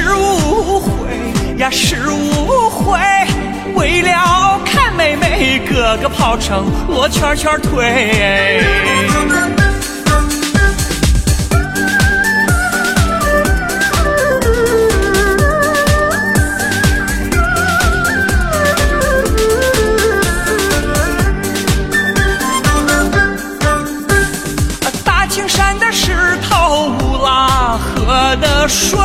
是误会呀，是误会。为了看妹妹，哥哥跑成罗圈圈腿。大青山的石头，乌拉河的水。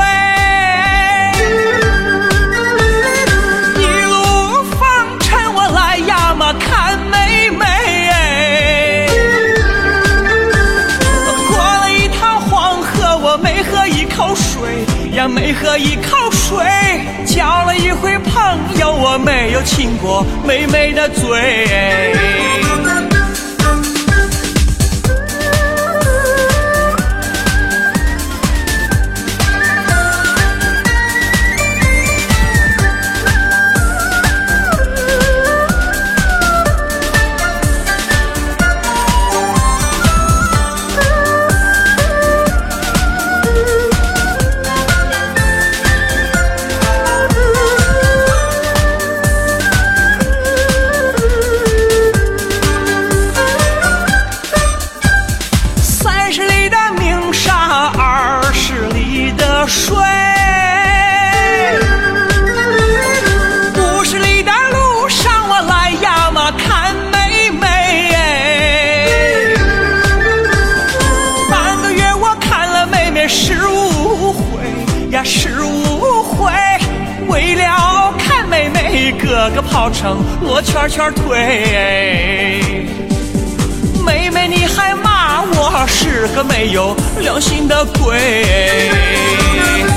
呀，没喝一口水。交了一回朋友，我没有亲过妹妹的嘴。水，五十里的路上我来呀嘛看妹妹。半个月我看了妹妹十五回呀十五回，为了看妹妹，哥哥跑成罗圈圈腿。妹妹，你还骂我是个没有良心的鬼。